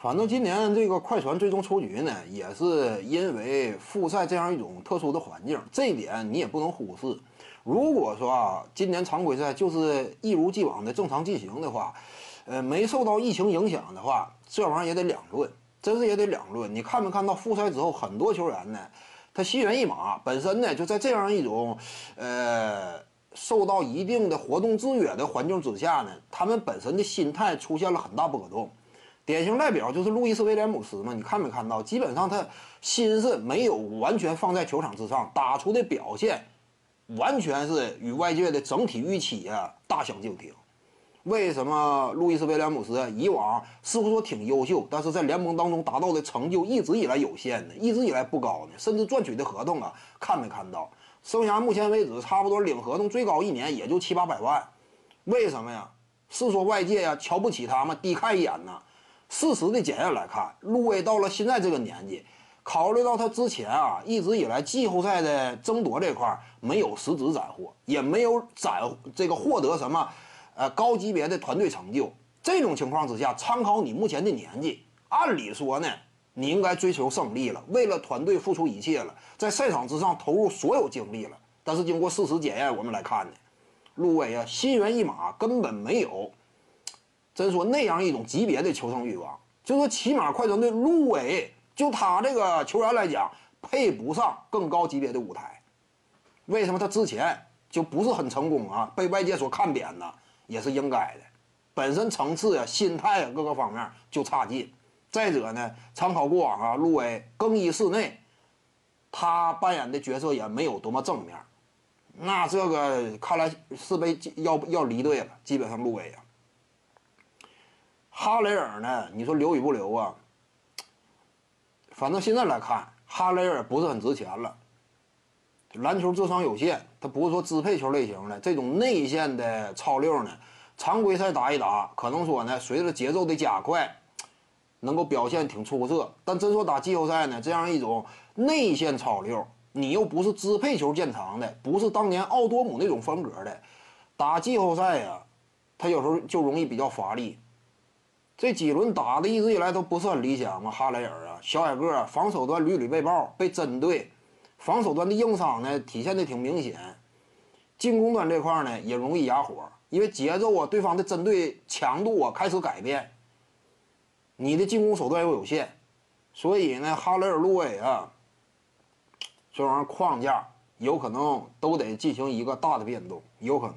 反正今年这个快船最终出局呢，也是因为复赛这样一种特殊的环境，这一点你也不能忽视。如果说啊，今年常规赛就是一如既往的正常进行的话，呃，没受到疫情影响的话，这玩意儿也得两论，真是也得两论。你看没看到复赛之后，很多球员呢，他心猿意马，本身呢就在这样一种，呃，受到一定的活动制约的环境之下呢，他们本身的心态出现了很大波动。典型代表就是路易斯威廉姆斯嘛，你看没看到？基本上他心思没有完全放在球场之上，打出的表现完全是与外界的整体预期啊大相径庭。为什么路易斯威廉姆斯以往似乎说挺优秀，但是在联盟当中达到的成就一直以来有限呢？一直以来不高呢？甚至赚取的合同啊，看没看到？生涯目前为止差不多领合同最高一年也就七八百万，为什么呀？是说外界呀瞧不起他吗？低看一眼呢？事实的检验来看，路威到了现在这个年纪，考虑到他之前啊一直以来季后赛的争夺这块没有实质斩获，也没有斩这个获得什么呃高级别的团队成就。这种情况之下，参考你目前的年纪，按理说呢，你应该追求胜利了，为了团队付出一切了，在赛场之上投入所有精力了。但是经过事实检验，我们来看呢，路威啊心猿意马，根本没有。真说那样一种级别的求胜欲望，就说起码快船队路威，就他这个球员来讲，配不上更高级别的舞台。为什么他之前就不是很成功啊？被外界所看扁呢，也是应该的。本身层次呀、心态啊各个方面就差劲。再者呢，参考过往啊，路威更衣室内，他扮演的角色也没有多么正面。那这个看来是被要要离队了，基本上路威啊。哈雷尔呢？你说留与不留啊？反正现在来看，哈雷尔不是很值钱了。篮球智商有限，他不是说支配球类型的这种内线的超六呢。常规赛打一打，可能说呢，随着节奏的加快，能够表现挺出色。但真说打季后赛呢，这样一种内线超六，你又不是支配球见长的，不是当年奥多姆那种风格的，打季后赛呀，他有时候就容易比较乏力。这几轮打的一直以来都不是很理想嘛，哈雷尔啊，小矮个，防守端屡屡被爆，被针对，防守端的硬伤呢体现的挺明显，进攻端这块呢也容易哑火，因为节奏啊，对方的针对强度啊开始改变，你的进攻手段又有限，所以呢，哈雷尔、路威啊，这玩意儿框架有可能都得进行一个大的变动，有可能。